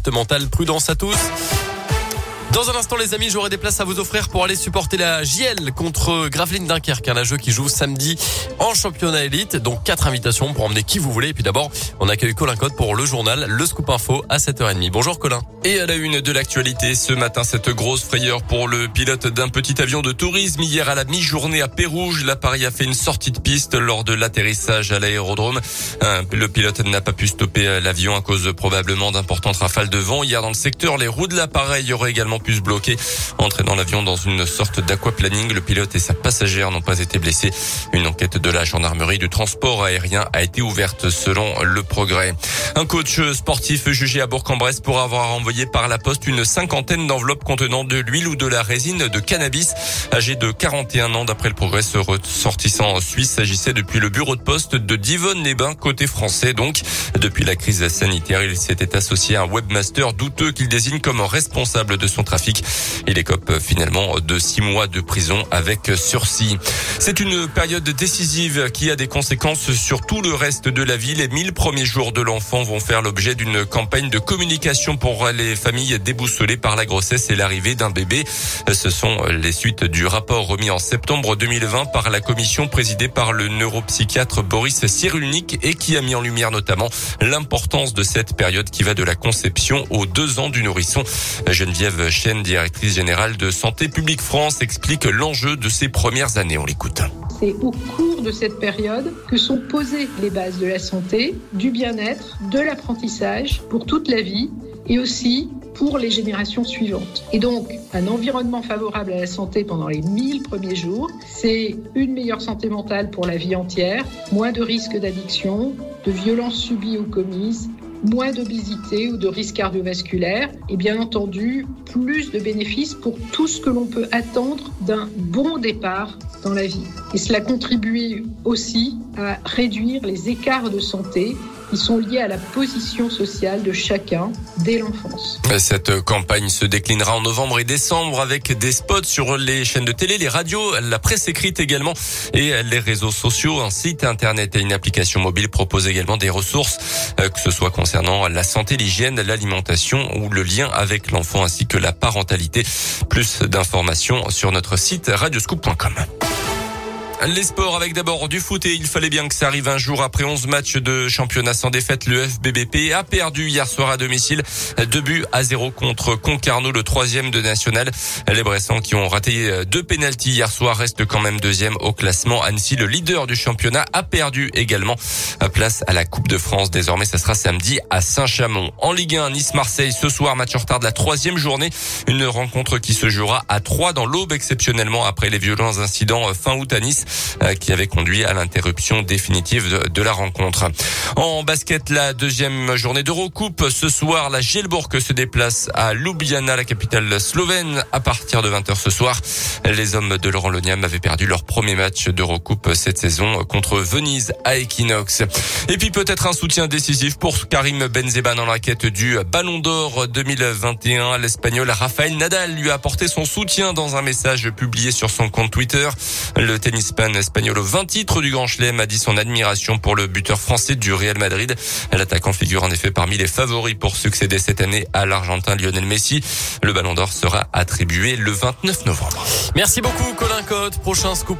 départementale. Prudence à tous. Dans un instant, les amis, j'aurai des places à vous offrir pour aller supporter la JL contre Gravelines Dunkerque, un jeu qui joue samedi en championnat élite. Donc, quatre invitations pour emmener qui vous voulez. Et puis d'abord, on accueille Colin Code pour le journal Le Scoop Info à 7h30. Bonjour Colin. Et à la une de l'actualité, ce matin, cette grosse frayeur pour le pilote d'un petit avion de tourisme. Hier à la mi-journée à Pérouge, l'appareil a fait une sortie de piste lors de l'atterrissage à l'aérodrome. Le pilote n'a pas pu stopper l'avion à cause probablement d'importantes rafales de vent. Hier dans le secteur, les roues de l'appareil auraient également pu se bloquer, entraînant l'avion dans une sorte d'aquaplaning. Le pilote et sa passagère n'ont pas été blessés. Une enquête de la gendarmerie du transport aérien a été ouverte selon le progrès. Un coach sportif jugé à Bourg-en-Bresse pour avoir envoyé par la poste une cinquantaine d'enveloppes contenant de l'huile ou de la résine de cannabis. Âgé de 41 ans, d'après le progrès, ce ressortissant suisse s'agissait depuis le bureau de poste de Divonne-les-Bains, côté français. Donc, depuis la crise sanitaire, il s'était associé à un webmaster douteux qu'il désigne comme responsable de son Il écope finalement de six mois de prison avec sursis. C'est une période décisive qui a des conséquences sur tout le reste de la vie. Les 1000 premiers jours de l'enfant vont faire l'objet d'une campagne de communication pour les familles déboussolées par la grossesse et l'arrivée d'un bébé. Ce sont les suites du rapport remis en septembre 2020 par la commission présidée par le neuropsychiatre Boris Cyrulnik et qui a mis en lumière notamment l'importance de cette période qui va de la conception aux deux ans du nourrisson. Geneviève Chen, directrice générale de Santé publique France, explique l'enjeu de ces premières années. On l'écoute. C'est au cours de cette période que sont posées les bases de la santé, du bien-être, de l'apprentissage pour toute la vie et aussi pour les générations suivantes. Et donc, un environnement favorable à la santé pendant les 1000 premiers jours, c'est une meilleure santé mentale pour la vie entière, moins de risques d'addiction, de violences subies ou commises, moins d'obésité ou de risques cardiovasculaires et bien entendu plus de bénéfices pour tout ce que l'on peut attendre d'un bon départ dans la vie. Et cela contribue aussi à réduire les écarts de santé qui sont liés à la position sociale de chacun dès l'enfance. Cette campagne se déclinera en novembre et décembre avec des spots sur les chaînes de télé, les radios, la presse écrite également et les réseaux sociaux. Un site internet et une application mobile proposent également des ressources, euh, que ce soit concernant la santé, l'hygiène, l'alimentation ou le lien avec l'enfant ainsi que la parentalité. Plus d'informations sur notre site radioscoop.com. Les sports avec d'abord du foot et il fallait bien que ça arrive un jour après 11 matchs de championnat sans défaite. Le FBBP a perdu hier soir à domicile deux buts à zéro contre Concarneau, le troisième de national. Les Bressans qui ont raté deux pénalties hier soir restent quand même deuxième au classement. Annecy, le leader du championnat, a perdu également place à la Coupe de France. Désormais, ça sera samedi à Saint-Chamond. En Ligue 1, Nice-Marseille ce soir, match en retard de la troisième journée. Une rencontre qui se jouera à 3 dans l'aube exceptionnellement après les violents incidents fin août à Nice. Euh, qui avait conduit à l'interruption définitive de, la rencontre. En basket, la deuxième journée d'Eurocoupe. Ce soir, la Gielbourg se déplace à Ljubljana, la capitale slovène, à partir de 20h ce soir. Les hommes de Laurent Loniam avaient perdu leur premier match d'Eurocoupe cette saison contre Venise à Equinox. Et puis peut-être un soutien décisif pour Karim Benzema dans la quête du Ballon d'Or 2021. L'Espagnol Rafael Nadal lui a apporté son soutien dans un message publié sur son compte Twitter. Le tennis espagnol au 20 titres du Grand Chelem a dit son admiration pour le buteur français du Real Madrid. L'attaquant figure en effet parmi les favoris pour succéder cette année à l'Argentin Lionel Messi. Le Ballon d'Or sera attribué le 29 novembre. Merci beaucoup Colin Cote. Prochain scoop